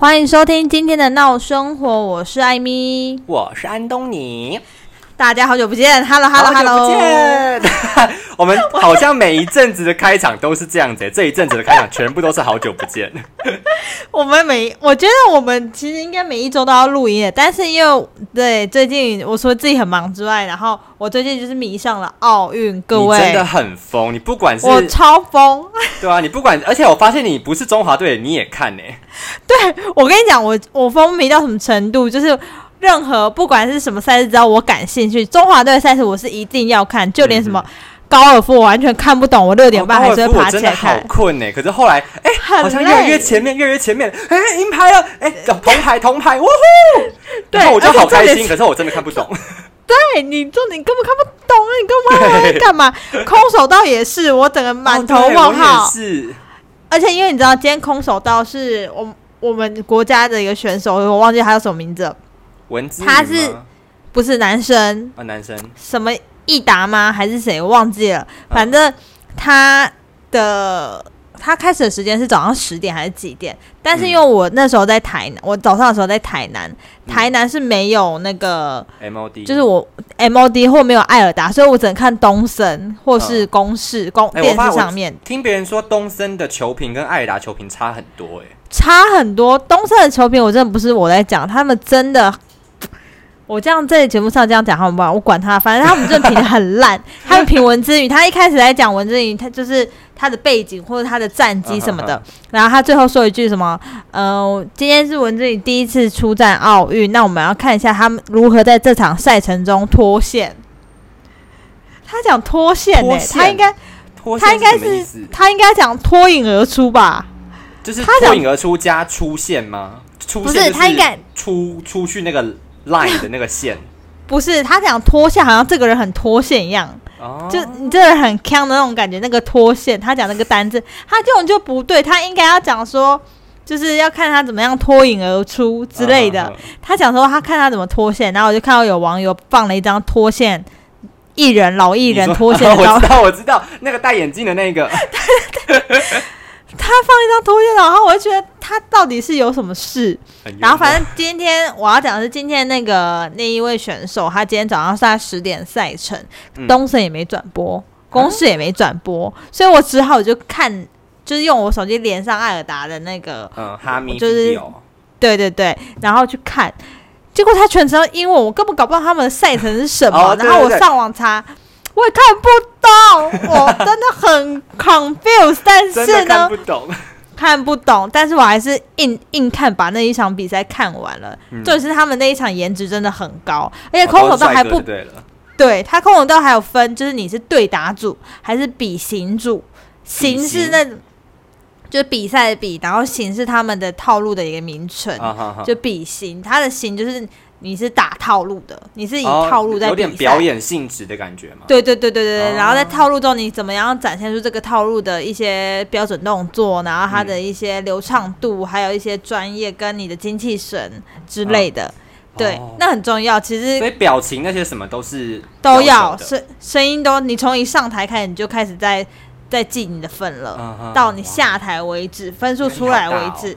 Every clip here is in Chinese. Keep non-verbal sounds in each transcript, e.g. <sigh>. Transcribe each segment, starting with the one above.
欢迎收听今天的闹生活，我是艾米，我是安东尼。大家好久不见，Hello Hello Hello，好久不见。<laughs> 我们好像每一阵子的开场都是这样子，这一阵子的开场全部都是好久不见。<laughs> 我们每我觉得我们其实应该每一周都要录音的，但是因为对最近我说自己很忙之外，然后我最近就是迷上了奥运，各位真的很疯，你不管是我超疯，对啊，你不管，而且我发现你不是中华队你也看呢。对我跟你讲，我我风迷到什么程度，就是。任何不管是什么赛事，只要我感兴趣，中华队赛事我是一定要看，就连什么高尔夫我完全看不懂，我六点半还是会爬起来看。好困呢，可是后来哎，好像越来越前面，越来越前面，哎，银牌了，哎，铜牌，铜牌，呜呼！对，我就好开心，可是我真的看不懂。对你做你根本看不懂啊，你干嘛 <laughs> 干嘛？空手道也是，我整个满头问号。是，而且因为你知道，今天空手道是我我们国家的一个选手，我忘记他叫什么名字。文字他是不是男生啊？男生什么益达吗？还是谁？我忘记了。反正他的他开始的时间是早上十点还是几点？但是因为我那时候在台南，我早上的时候在台南，台南是没有那个 MOD，就是我 MOD 或没有艾尔达，所以我只能看东森或是公视公电视上面。听别人说东森的球评跟艾尔达球评差很多，哎，差很多。东森的球评我真的不是我在讲，他们真的。我这样在节目上这样讲好不好？我管他，反正他们这评的很烂。<laughs> 他们评文之语，他一开始来讲文之语，他就是他的背景或者他的战绩什么的。然后他最后说一句什么？呃，今天是文之宇第一次出战奥运，那我们要看一下他们如何在这场赛程中脱线。他讲脱线呢，他应该，他应该是他应该讲脱颖而出吧？就是脱颖而出加出现吗？出不是他应该出出去那个。Line 的那个线，<laughs> 不是他讲脱线，好像这个人很脱线一样。哦，就你这个人很强的那种感觉。那个脱线，他讲那个单字，他这种就不对。他应该要讲说，就是要看他怎么样脱颖而出之类的。他讲说他看他怎么脱线，然后我就看到有网友放了一张脱线艺人老艺人脱线照，<laughs> 我知道，我知道那个戴眼镜的那个。<laughs> 他放一张脱线，然后我就觉得他到底是有什么事。然后反正今天我要讲的是今天那个那一位选手，他今天早上是在十点赛程，东森也没转播，公司也没转播，所以我只好就看，就是用我手机连上艾尔达的那个，嗯，哈密就是对对对，然后去看，结果他全程英文，我根本搞不到他们的赛程是什么，然后我上网查。我也看不懂，我真的很 confused，但是呢，<laughs> 看不懂，但是我还是硬硬看，把那一场比赛看完了。就是他们那一场颜值真的很高，而且空手道还不对，对他空手道还有分，就是你是对打组还是比形组，形是那，就是比赛的比，然后形是他们的套路的一个名称，就比形，它的形就是。你是打套路的，你是以套路在有点表演性质的感觉嘛？对对对对对然后在套路中，你怎么样展现出这个套路的一些标准动作，然后它的一些流畅度，还有一些专业跟你的精气神之类的，对，那很重要。其实所以表情那些什么都是都要声声音都，你从一上台开始你就开始在在记你的分了，到你下台为止，分数出来为止。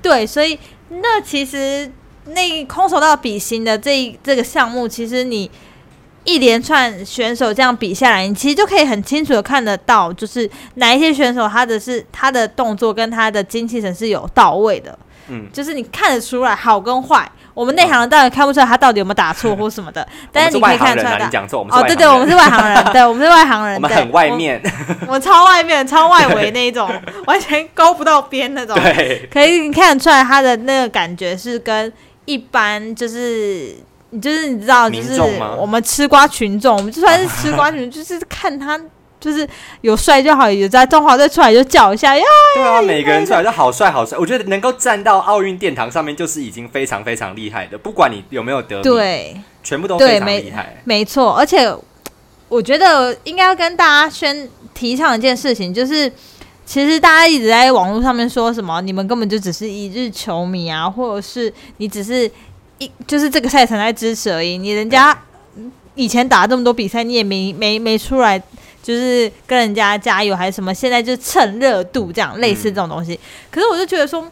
对，所以那其实。那空手道比心的这这个项目，其实你一连串选手这样比下来，你其实就可以很清楚的看得到，就是哪一些选手他的是他的动作跟他的精气神是有到位的，嗯，就是你看得出来好跟坏。我们内行人当然看不出来他到底有没有打错或什么的，<laughs> 但是你可以看出来。你讲错，哦，对对，我们是外行人，对，我们是外行人，<laughs> 我们很外面，<laughs> 我们超外面、超外围那一种，完全勾不到边那种。对，可以看得出来他的那个感觉是跟。一般就是你就是你知道，就是我们吃瓜群众，我们就算是吃瓜群众，就是看他就是有帅就好，有在中华队出来就叫一下呀。对啊，每个人出来就好帅好帅，我觉得能够站到奥运殿堂上面，就是已经非常非常厉害的。不管你有没有得对，全部都非常厉害，没错。而且我觉得应该要跟大家宣提倡一件事情，就是。其实大家一直在网络上面说什么，你们根本就只是一日球迷啊，或者是你只是一就是这个赛程在支持而已。你人家以前打了这么多比赛，你也没没没出来，就是跟人家加油还是什么？现在就蹭热度这样，类似这种东西。可是我就觉得说，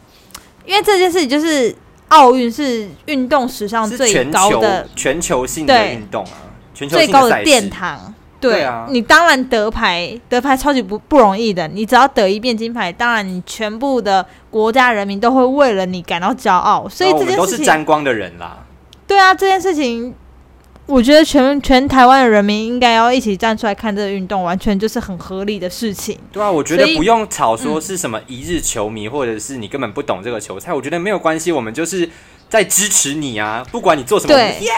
因为这件事情就是奥运是运动史上最高的全球性的运动啊，全球最高的殿堂。对啊，你当然得牌，得牌超级不不容易的。你只要得一遍金牌，当然你全部的国家人民都会为了你感到骄傲。所以这件事情都是沾光的人啦。对啊，这件事情，我觉得全全台湾的人民应该要一起站出来看这个运动，完全就是很合理的事情。对啊，我觉得不用吵说是什么一日球迷，或者是你根本不懂这个球赛，我觉得没有关系。我们就是。在支持你啊！不管你做什么，耶，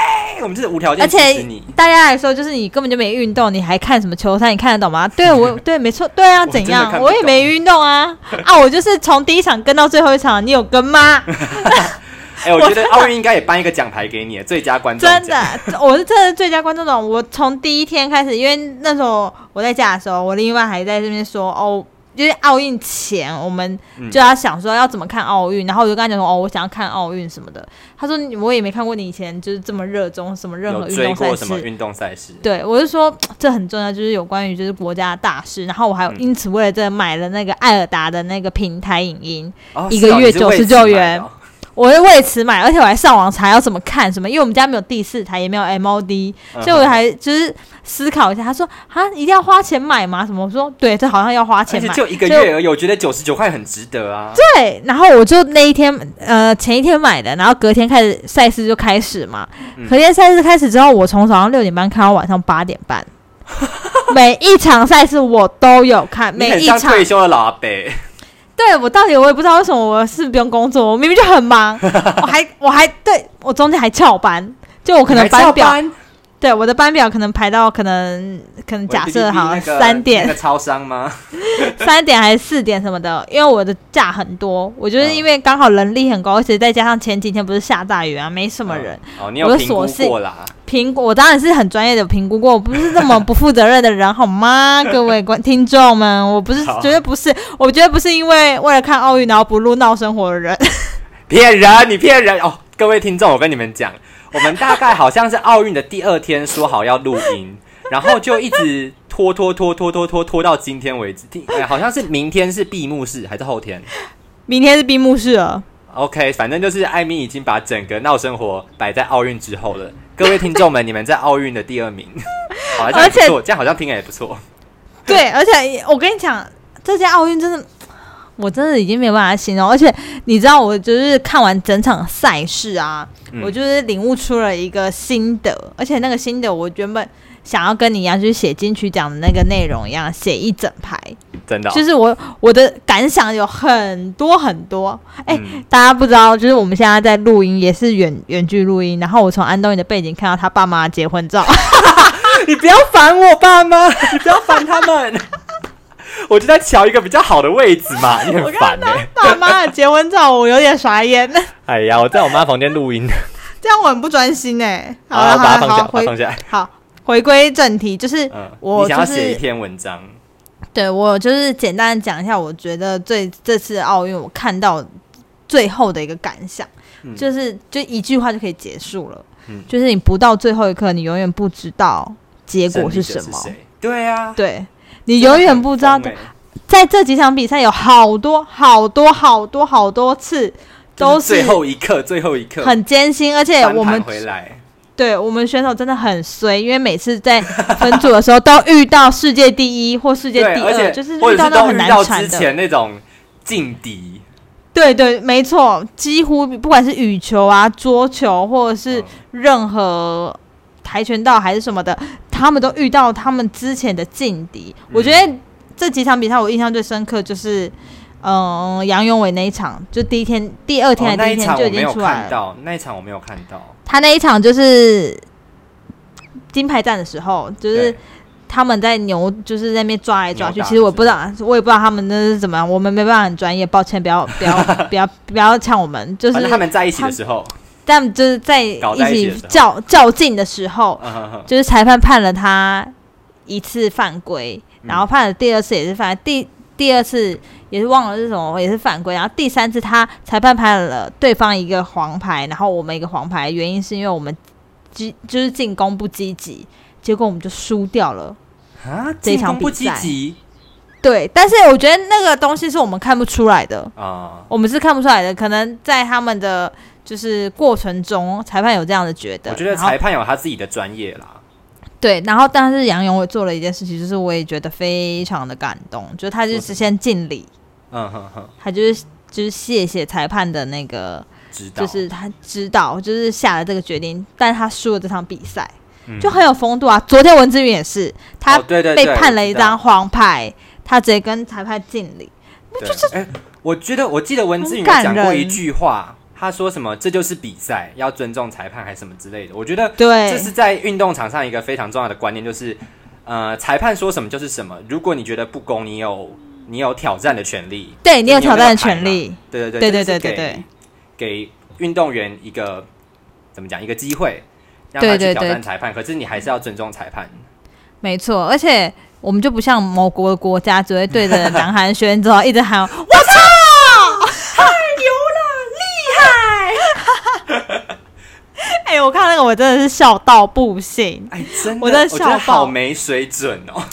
我们就是无条件支持你。大家来说，就是你根本就没运动，你还看什么球赛？你看得懂吗？对我，<laughs> 对，没错，对啊，怎样？我也没运动啊！啊，我就是从第一场跟到最后一场，你有跟吗？<laughs> 哎，我觉得奥运应该也颁一个奖牌给你，最佳观众。真的，我是真的最佳观众种。我从第一天开始，因为那时候我在家的时候，我另外还在这边说哦。因为奥运前，我们就要想说要怎么看奥运，然后我就跟他讲说，哦，我想要看奥运什么的。他说，我也没看过你以前就是这么热衷什么任何运动赛事。运动赛事？对，我就说这很重要，就是有关于就是国家的大事。然后我还有因此为了这买了那个艾尔达的那个平台影音，一个月九十九元。我会为此买，而且我还上网查要怎么看什么，因为我们家没有第四台，也没有 MOD，所以我还就是思考一下。他说：“啊，一定要花钱买吗？”什么？我说：“对，这好像要花钱买，就一个月而已，我觉得九十九块很值得啊。”对，然后我就那一天，呃，前一天买的，然后隔天开始赛事就开始嘛。隔天赛事开始之后，我从早上六点半看到晚上八点半，每一场赛事我都有看，每一场退休的老阿伯。对我到底我也不知道为什么我是不用工作，我明明就很忙，<laughs> 我还我还对我中间还翘班，就我可能班表，对我的班表可能排到可能可能假设好三点，那个超商吗？<laughs> 三点还是四点什么的？因为我的假很多，我就是因为刚好人力很高，而且再加上前几天不是下大雨啊，没什么人，哦，你有评估过啦？评估我当然是很专业的评估过，我不是这么不负责任的人，好吗？<laughs> 各位观听众们，我不是绝对不是，我觉得不是因为为了看奥运然后不录闹生活的人，<laughs> 骗人，你骗人哦！各位听众，我跟你们讲，我们大概好像是奥运的第二天说好要录音，然后就一直拖拖拖拖拖拖拖到今天为止，哎，好像是明天是闭幕式还是后天？明天是闭幕式了。OK，反正就是艾米已经把整个闹生活 <laughs> 摆在奥运之后了。各位听众们，你们在奥运的第二名，<laughs> 好像不错，这样好像听也不错。对，而且我跟你讲，这届奥运真的，我真的已经没有办法形容。而且你知道，我就是看完整场赛事啊，我就是领悟出了一个心得，而且那个心得，我原本。想要跟你一样，就是写金曲奖的那个内容一样，写一整排，真的。就是我我的感想有很多很多。哎，大家不知道，就是我们现在在录音，也是远远距录音。然后我从安东尼的背景看到他爸妈结婚照。<laughs> 你不要烦我爸妈，<laughs> 你不要烦他们。<laughs> 我就在瞧一个比较好的位置嘛，<laughs> 你很烦哎。爸妈的结婚照，我有点傻眼。哎呀，我在我妈房间录音，<laughs> 这样我很不专心哎。好，把它放下，放下来。好。回归正题，就是我想要写一篇文章。对我就是简单的讲一下，我觉得最这次奥运我看到最后的一个感想，就是就一句话就可以结束了。嗯，就是你不到最后一刻，你永远不知道结果是什么。对啊，对你永远不知道。在这几场比赛有好多好多好多好多次都是最后一刻，最后一刻很艰辛，而且我们回来。对我们选手真的很衰，因为每次在分组的时候都遇到世界第一或世界第二，就是遇到都很难缠的。之前那种劲敌。对对，没错，几乎不管是羽球啊、桌球，或者是任何跆拳道还是什么的，他们都遇到他们之前的劲敌。我觉得这几场比赛我印象最深刻就是，嗯，杨永伟那一场，就第一天、第二天的第一天就已经出来了。那一场我没有看到。他那一场就是金牌战的时候，就是他们在牛，就是在那边抓来抓去。其实我不知道，我也不知道他们那是怎么样。我们没办法很专业，抱歉，不要不要不要不要呛我们。就是他们在一起的时候，但就是在一起较较劲的时候，就是裁判判了他一次犯规，然后判了第二次也是犯第第二次。也是忘了是什么，也是犯规。然后第三次他裁判判了对方一个黄牌，然后我们一个黄牌，原因是因为我们积就是进攻不积极，结果我们就输掉了啊！这场比赛对，但是我觉得那个东西是我们看不出来的啊，我们是看不出来的。可能在他们的就是过程中，裁判有这样的觉得。我觉得裁判有他自己的专业啦。对，然后但是杨勇也做了一件事情，就是我也觉得非常的感动，就是他就是先敬礼，嗯哼哼，他就是就是谢谢裁判的那个，指导就是他知道，就是下了这个决定，但是他输了这场比赛，就很有风度啊。昨天文志云也是，他被判了一张黄牌，他直接跟裁判敬礼，就是，哎，我觉得我记得文志云讲过一句话。他说什么？这就是比赛，要尊重裁判还是什么之类的？我觉得，对，这是在运动场上一个非常重要的观念，就是，呃，裁判说什么就是什么。如果你觉得不公，你有你有挑战的权利，对你有挑战的权利。对对对对对对对，给运动员一个怎么讲一个机会，让他去挑战裁判。可是你还是要尊重裁判。没错，而且我们就不像某国的国家，只会对着南韩选手一直喊“我操”，太牛了。<laughs> 哎，我看那个，我真的是笑到不行。哎，真的，我在笑好没水准哦。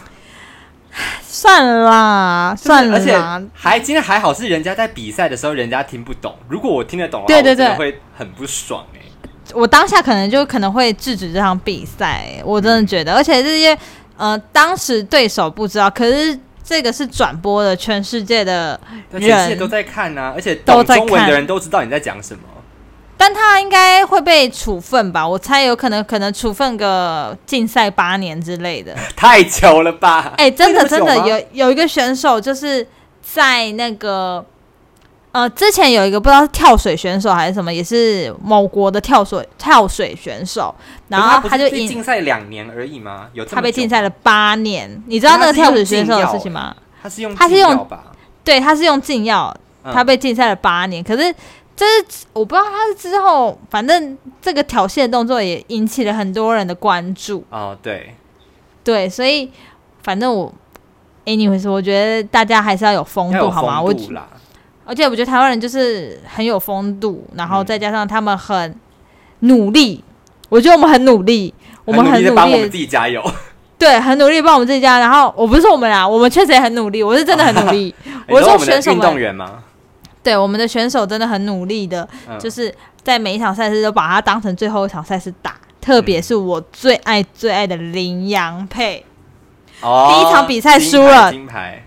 <sighs> 算了啦，算了。而且还今天还好是人家在比赛的时候，人家听不懂。如果我听得懂，对对对，会很不爽哎。我当下可能就可能会制止这场比赛。我真的觉得，而且这些呃，当时对手不知道，可是这个是转播的，全世界的人全世界都在看啊，而且懂中文的人都知道你在讲什么。但他应该会被处分吧？我猜有可能，可能处分个禁赛八年之类的。<laughs> 太久了吧？哎，真的真的有有一个选手，就是在那个呃之前有一个不知道是跳水选手还是什么，也是某国的跳水跳水选手，然后他就禁赛两年而已吗？有他被禁赛了八年？你知道那个跳水选手的事情吗？他是用他是用对，他是用禁药，他被禁赛了八年，可是。这是我不知道他是之后，反正这个挑衅的动作也引起了很多人的关注。哦，对，对，所以反正我，anyways，我觉得大家还是要有风度，好吗？我，而且我觉得台湾人就是很有风度，然后再加上他们很努力，我觉得我们很努力，我们很努力帮我们自己加油。<laughs> 对，很努力帮我们自己加。然后我不是说我们俩，我们确实也很努力，我是真的很努力。<laughs> 我是说选手运动员吗？对我们的选手真的很努力的，就是在每一场赛事都把它当成最后一场赛事打。特别是我最爱最爱的林洋配，第一场比赛输了，金牌。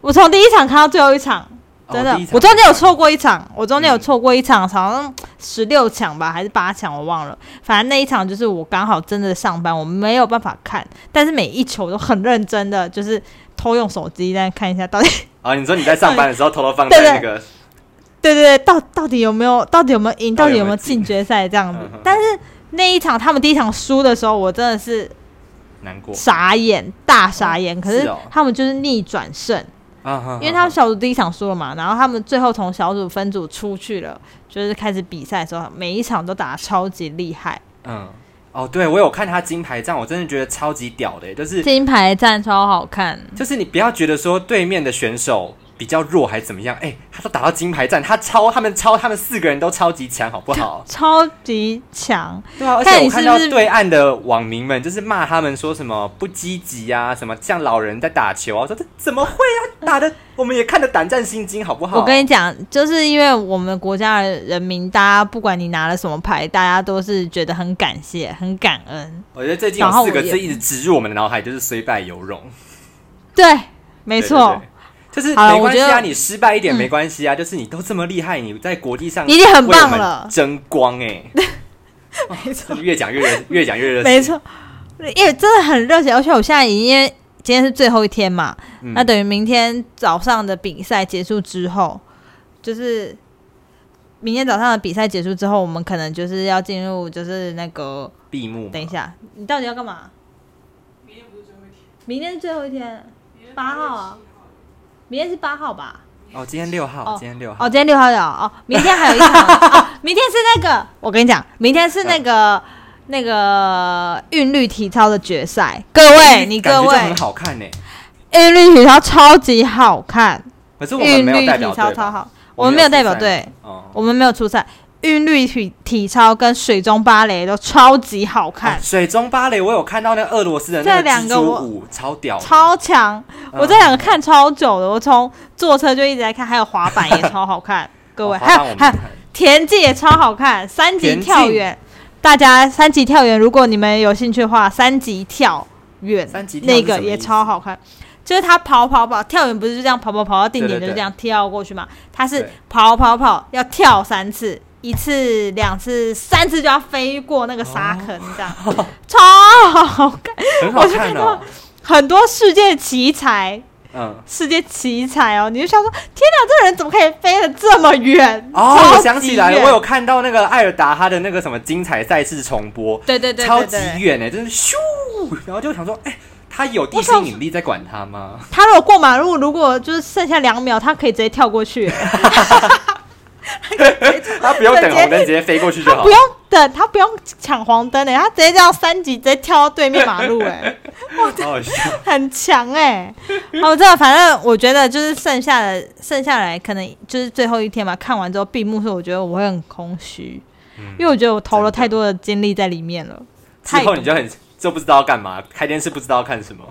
我从第一场看到最后一场，真的，我中间有错过一场，我中间有错过一场，好像十六强吧，还是八强，我忘了。反正那一场就是我刚好真的上班，我没有办法看，但是每一球都很认真的，就是偷用手机再看一下到底。啊，你说你在上班的时候偷偷放在 <laughs> 那个。对对对，到到底有没有？到底有没有赢？到底有没有进决赛这样子？但是那一场他们第一场输的时候，我真的是难过、傻眼、大傻眼。可是他们就是逆转胜啊，因为他们小组第一场输了嘛，然后他们最后从小组分组出去了，就是开始比赛的时候，每一场都打的超级厉害。嗯，哦，对我有看他金牌战，我真的觉得超级屌的，就是金牌战超好看。就是你不要觉得说对面的选手。比较弱还是怎么样？哎，他都打到金牌战，他超他们超他们四个人都超级强，好不好？超级强，对啊！而且我看到对岸的网民们就是骂他们说什么不积极啊，什么像老人在打球啊，说这怎么会啊？打的 <laughs> 我们也看得胆战心惊，好不好？我跟你讲，就是因为我们国家的人民，大家不管你拿了什么牌，大家都是觉得很感谢、很感恩。我觉得最近有四个字一直植入我们的脑海，就是虽败犹荣。对，没错。就是没关系啊，你失败一点没关系啊。就是你都这么厉害，你在国际上已经很棒了，争光哎，没错，<laughs> 越讲越热，<laughs> 越讲越热，没错，因为真的很热血。而且我现在已经今天是最后一天嘛，那等于明天早上的比赛结束之后，就是明天早上的比赛结束之后，我们可能就是要进入就是那个闭幕。等一下，你到底要干嘛？明天不是最后一天，明天是最后一天，八号啊。明天是八号吧？哦，今天六号，今天六号。哦，今天六号有哦。明天还有一场，<laughs> 明天是那个，我跟你讲，明天是那个那个韵律体操的决赛。各位，你各位很好看呢。韵律体操超级好看。可是我们没有代表队。我们没有代表队，我们没有出赛。韵律体体操跟水中芭蕾都超级好看。水中芭蕾我有看到那俄罗斯的那个蜘蛛舞，超屌，超强。我这两个看超久的，我从坐车就一直在看，还有滑板也超好看。<laughs> 各位，还有还有田径也超好看，三级跳远。大家三级跳远，如果你们有兴趣的话，三级跳远那个也超好看。就是他跑跑跑，跳远不是就这样跑跑跑到定点就这样跳过去嘛？他是跑跑跑要跳三次，一次、两次、三次就要飞过那个沙坑，这样 <laughs> 超好看。我就看到很多世界奇才。嗯，世界奇才哦！你就想说，天哪，这个人怎么可以飞得这么远？哦，我想起来了，我有看到那个艾尔达他的那个什么精彩赛事重播，对对对，超级远哎，真是咻！然后就想说，哎，他有地心引力在管他吗？他如果过马路，如果就是剩下两秒，他可以直接跳过去。<laughs> 他不用等红灯，直接飞过去就好。不用等，他不用抢黄灯哎，他直接这样三级，直接跳到对面马路哎，哇，很强哎！哦，这反正我觉得就是剩下的剩下来，可能就是最后一天吧。看完之后闭幕时，我觉得我会很空虚，因为我觉得我投了太多的精力在里面了。之后你就很就不知道干嘛，开电视不知道看什么。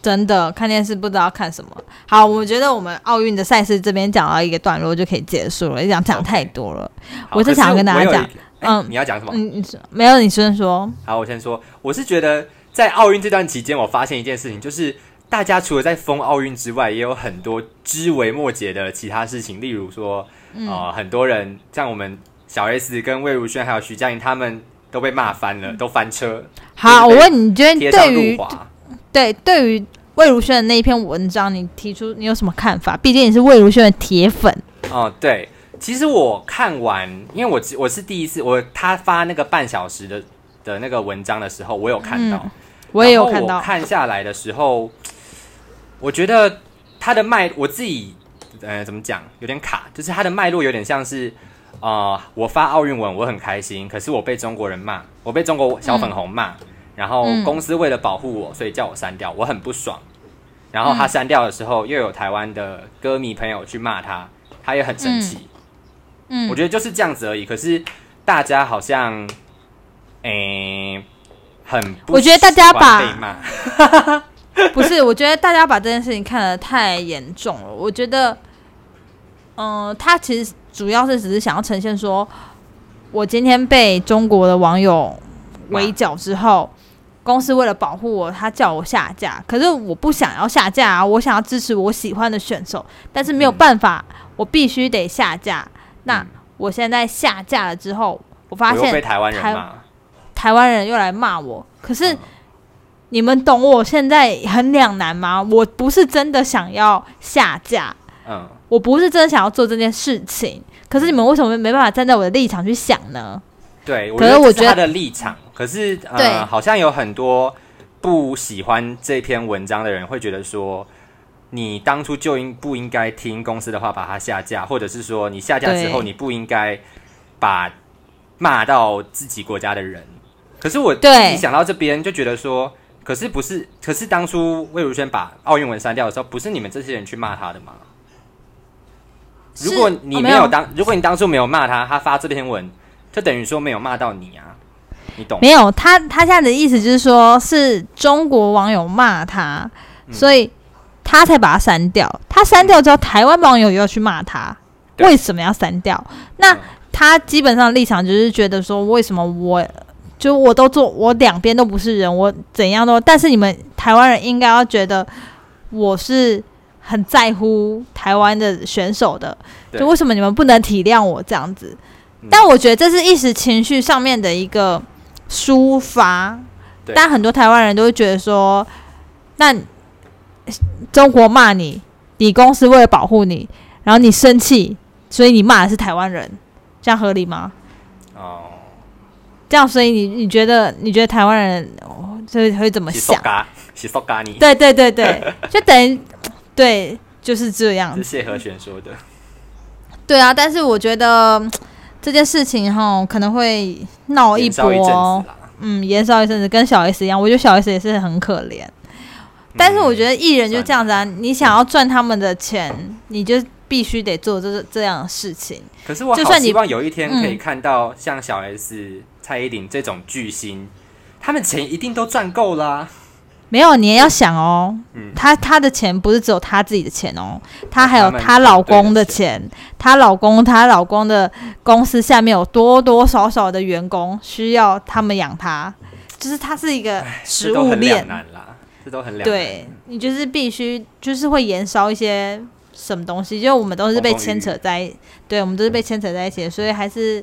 真的看电视不知道看什么。好，我觉得我们奥运的赛事这边讲到一个段落就可以结束了，讲讲太多了。我是想要跟大家讲，嗯，你要讲什么？嗯，你说没有，你先说。好，我先说。我是觉得在奥运这段期间，我发现一件事情，就是大家除了在封奥运之外，也有很多枝微末节的其他事情，例如说，呃，很多人像我们小 S 跟魏如萱还有徐佳莹，他们都被骂翻了，都翻车。好，我问你，觉得对于？对，对于魏如萱的那一篇文章，你提出你有什么看法？毕竟你是魏如萱的铁粉。哦，对，其实我看完，因为我我是第一次，我他发那个半小时的的那个文章的时候，我有看到，我也有看到。看下来的时候，我觉得他的脉，我自己呃怎么讲，有点卡，就是他的脉络有点像是，呃，我发奥运文，我很开心，可是我被中国人骂，我被中国小粉红骂。然后公司为了保护我，所以叫我删掉，我很不爽。然后他删掉的时候，又有台湾的歌迷朋友去骂他，他也很生气。嗯，我觉得就是这样子而已。可是大家好像，诶，很我觉得大家把 <laughs> <laughs> 不是，我觉得大家把这件事情看得太严重了。我觉得，嗯，他其实主要是只是想要呈现说，我今天被中国的网友围剿之后。公司为了保护我，他叫我下架。可是我不想要下架啊，我想要支持我喜欢的选手，但是没有办法，我必须得下架。那我现在下架了之后，我发现台湾人台湾人又来骂我。可是你们懂我现在很两难吗？我不是真的想要下架，嗯，我不是真的想要做这件事情。可是你们为什么没办法站在我的立场去想呢？对，可是我觉得他的立场。可是，呃，好像有很多不喜欢这篇文章的人会觉得说，你当初就应不应该听公司的话把它下架，或者是说你下架之后你不应该把骂到自己国家的人。可是我自己想到这边就觉得说，可是不是？可是当初魏如萱把奥运文删掉的时候，不是你们这些人去骂他的吗？如果你没有当，如果你当初没有骂他，他发这篇文，就等于说没有骂到你啊。你懂没有他，他现在的意思就是说，是中国网友骂他，所以他才把他删掉。他删掉之后，台湾网友又要去骂他，为什么要删掉？那他基本上立场就是觉得说，为什么我就我都做，我两边都不是人，我怎样都，但是你们台湾人应该要觉得我是很在乎台湾的选手的，就为什么你们不能体谅我这样子？但我觉得这是一时情绪上面的一个。抒发，但很多台湾人都会觉得说，那中国骂你，你公司为了保护你，然后你生气，所以你骂的是台湾人，这样合理吗？哦，这样，所以你你觉得你觉得台湾人会会怎么想？对对对对，<laughs> 就等于对，就是这样。是谢和弦说的。对啊，但是我觉得。这件事情哈可能会闹一波，嗯，延烧一阵子，跟小 S 一样，我觉得小 S 也是很可怜。但是我觉得艺人就这样子啊，你想要赚他们的钱，你就必须得做这这样的事情。可是我好希望有一天可以看到像小 S、蔡依林这种巨星，他们钱一定都赚够了。没有，你也要想哦，她她的钱不是只有她自己的钱哦，她还有她老公的钱，她老公她老公的公司下面有多多少少的员工需要他们养她，就是她是一个食物链。这都很两对你就是必须就是会延烧一些什么东西，就我们都是被牵扯在，对我们都是被牵扯在一起，所以还是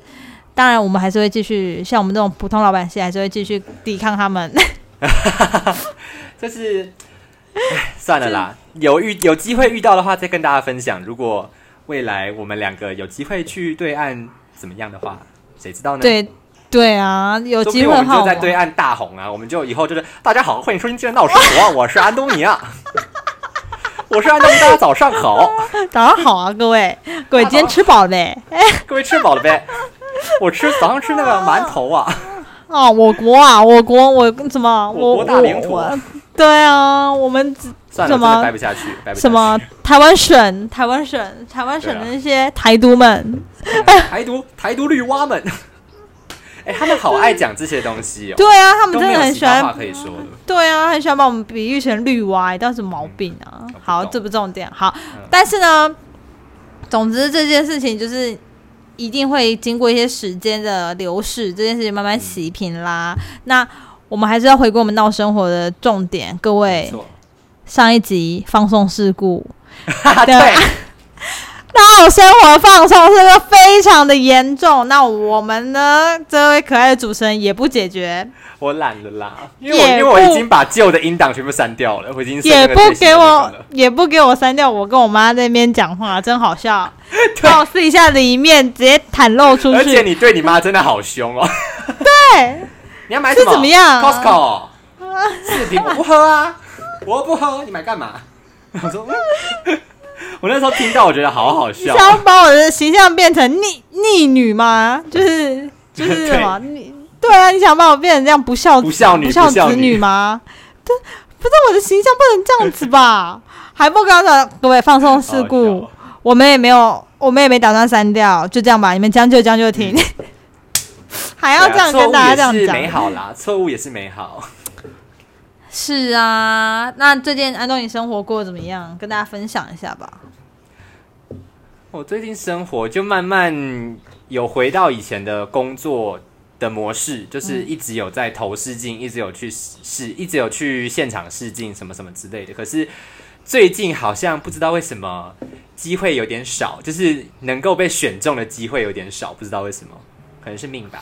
当然我们还是会继续像我们这种普通老百姓，还是会继续抵抗他们。<laughs> 就是，算了啦，有遇有机会遇到的话，再跟大家分享。如果未来我们两个有机会去对岸怎么样的话，谁知道呢？对对啊，有机会我们就在对岸大红啊！我们就以后就是大家好，欢迎收听《今天闹生活》，<laughs> 我是安东尼啊，我是安东尼，大家早上好，<laughs> 早上好啊，各位，各位今天吃饱了呗？哎，各位吃饱了呗？我吃早上吃那个馒头啊。哦，我国啊，我国我什么？我国大领土。对啊，我们怎么？待不下去，什么？台湾省，台湾省，台湾省的那些台独们，台独，台独绿蛙们，哎，他们好爱讲这些东西哦。对啊，他们真的很喜欢。可以说的。对啊，很喜欢把我们比喻成绿蛙，当什么毛病啊。好，这不重点。好，但是呢，总之这件事情就是。一定会经过一些时间的流逝，这件事情慢慢洗平啦。那我们还是要回归我们闹生活的重点，各位。上一集放送事故，<laughs> 对，闹生活放松是个非常的严重。那我们呢，这位可爱的主持人也不解决。我懒了啦，因为因为我已经把旧的音档全部删掉了，我已经也不给我也不给我删掉。我跟我妈在那边讲话，真好笑。<laughs> 我试一下的一面直接袒露出去，而且你对你妈真的好凶哦。<laughs> 对，<laughs> 你要买什么？怎么样？Costco 四瓶我不喝啊，我不喝，你买干嘛？我说，<laughs> 我那时候听到，我觉得好好笑。你想把我的形象变成逆逆女吗？就是就是什么 <laughs> 你？对啊，你想把我变成这样不孝不孝女不孝子女吗？对，不是我的形象不能这样子吧？还不刚才各位放松事故，我们也没有，我们也没打算删掉，就这样吧。你们将就将就听，<laughs> 还要这样跟大家这样讲，美好啦，错误也是美好。是啊，那最近安东尼生活过得怎么样？跟大家分享一下吧。我最近生活就慢慢有回到以前的工作。的模式就是一直有在投试镜，一直有去试，一直有去现场试镜什么什么之类的。可是最近好像不知道为什么机会有点少，就是能够被选中的机会有点少，不知道为什么，可能是命吧。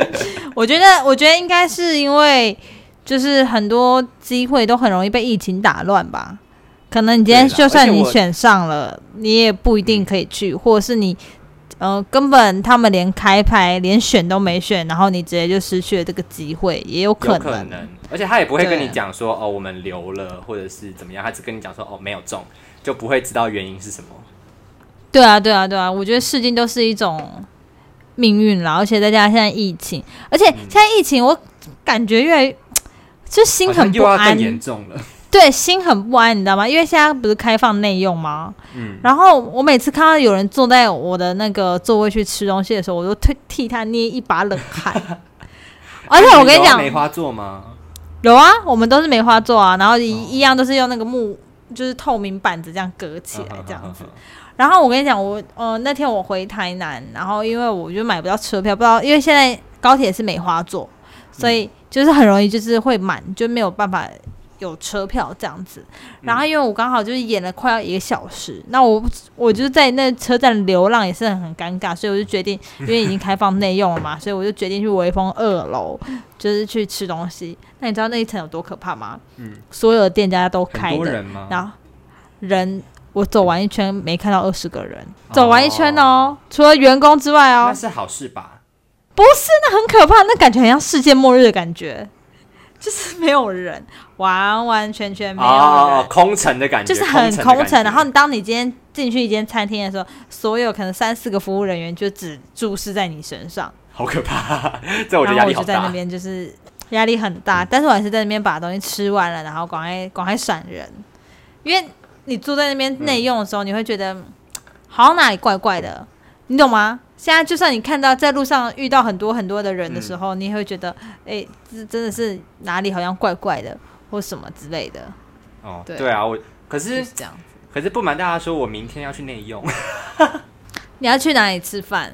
<laughs> 我觉得，我觉得应该是因为就是很多机会都很容易被疫情打乱吧。可能你今天就算你选上了，你也不一定可以去，或者是你。呃，根本他们连开拍、连选都没选，然后你直接就失去了这个机会，也有可能。而且他也不会跟你讲说哦，我们留了，或者是怎么样，他只跟你讲说哦，没有中，就不会知道原因是什么。对啊，对啊，对啊，我觉得试镜都是一种命运啦，而且再加上现在疫情，而且现在疫情，我感觉越来就心很不安，严重了。对，心很不安，你知道吗？因为现在不是开放内用吗？嗯。然后我每次看到有人坐在我的那个座位去吃东西的时候，我都替替他捏一把冷汗。<laughs> 而且我跟你讲，梅花座吗？有啊，我们都是梅花座啊，然后一一样都是用那个木，就是透明板子这样隔起来这样子。然后我跟你讲，我呃那天我回台南，然后因为我就买不到车票，不知道因为现在高铁是梅花座，所以就是很容易就是会满，就没有办法。有车票这样子，然后因为我刚好就是演了快要一个小时，那我我就是在那车站流浪也是很尴尬，所以我就决定，因为已经开放内用了嘛，所以我就决定去微风二楼，就是去吃东西。那你知道那一层有多可怕吗？嗯，所有的店家都开的，然后人我走完一圈没看到二十个人，走完一圈哦，除了员工之外哦，那是好事吧？不是，那很可怕，那感觉很像世界末日的感觉。就是没有人，完完全全没有人，空城的感觉，就是很空城。然后当你今天进去一间餐厅的时候，所有可能三四个服务人员就只注视在你身上，好可怕！<laughs> 这我觉得压力好大。在那边就是压力很大，但是我还是在那边把东西吃完了，然后赶快赶快闪人，因为你坐在那边内用的时候，你会觉得好像哪里怪怪的，你懂吗？现在就算你看到在路上遇到很多很多的人的时候，你也会觉得，哎，这真的是哪里好像怪怪的，或什么之类的。哦，对啊，我可是这样，可是不瞒大家说，我明天要去内用。<laughs> 你要去哪里吃饭？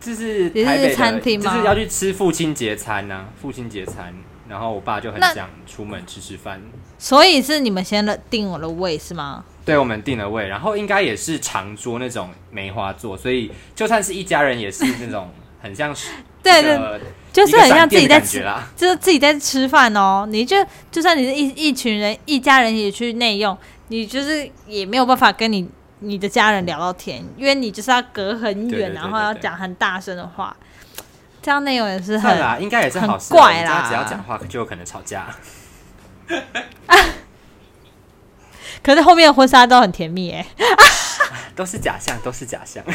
就是台北餐厅吗？就是要去吃父亲节餐呢，父亲节餐。然后我爸就很想出门吃吃饭，所以是你们先了定了位是吗？对，我们定了位，然后应该也是长桌那种梅花座，所以就算是一家人也是那种很像是 <laughs> 对对，就是很像自己在吃，就是自己在吃饭哦。你就就算你是一一群人一家人也去内用，你就是也没有办法跟你你的家人聊到天，因为你就是要隔很远，然后要讲很大声的话。这样内容也是很啦，应该也是好怪啦。只要讲话就有可能吵架。<laughs> 可是后面的婚纱都很甜蜜哎，<laughs> 都是假象，都是假象。<laughs>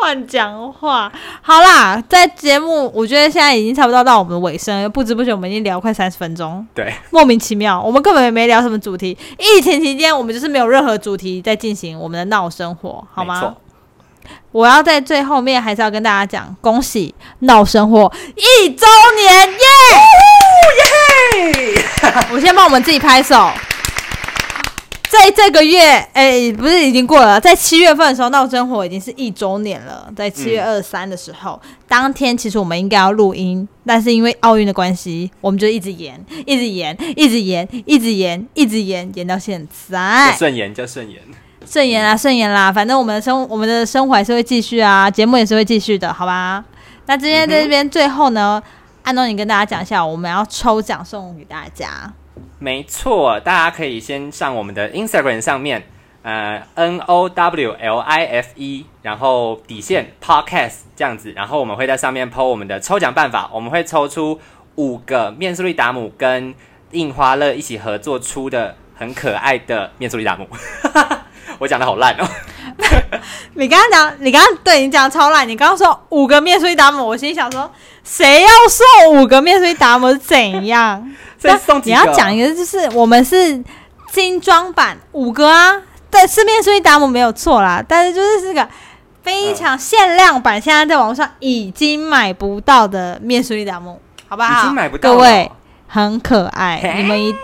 乱讲话。好啦，在节目，我觉得现在已经差不多到我们的尾声，不知不觉我们已经聊快三十分钟。对，莫名其妙，我们根本也没聊什么主题。疫情期间，我们就是没有任何主题在进行我们的闹生活，好吗？我要在最后面还是要跟大家讲，恭喜闹生活一周年耶！耶！<laughs> 我先帮我们自己拍手。在这个月，哎，不是已经过了，在七月份的时候，闹生活已经是一周年了。在七月二十三的时候，当天其实我们应该要录音，但是因为奥运的关系，我们就一直延，一直延，一直延，一直延，一直延，延到现在。顺延就顺延。顺延啦，顺延啦，反正我们的生我们的生活还是会继续啊，节目也是会继续的，好吧？那今天在这边最后呢，安东尼跟大家讲一下，我们要抽奖送给大家。没错，大家可以先上我们的 Instagram 上面，呃，N O W L I F E，然后底线 Podcast 这样子，然后我们会在上面 po 我们的抽奖办法，我们会抽出五个面速力达姆跟印花乐一起合作出的很可爱的面速力达姆。<laughs> 我讲的好烂哦！<laughs> 你刚刚讲，你刚刚对你讲超烂。你刚刚说五个面水达姆，我心想说，谁要送五个面水达摩是怎样？<laughs> 送你要讲一个，就是我们是精装版五个啊，对，是面水达摩没有错啦。但是就是这个非常限量版，现在在网上已经买不到的面水达姆，好不好？已经买不到，各位很可爱，你们一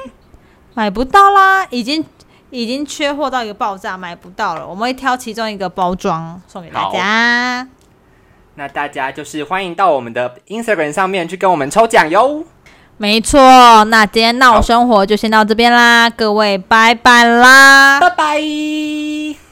买不到啦，已经。已经缺货到一个爆炸，买不到了。我们会挑其中一个包装送给大家。那大家就是欢迎到我们的 Instagram 上面去跟我们抽奖哟。没错，那今天闹生活就先到这边啦，各位拜拜啦，拜拜。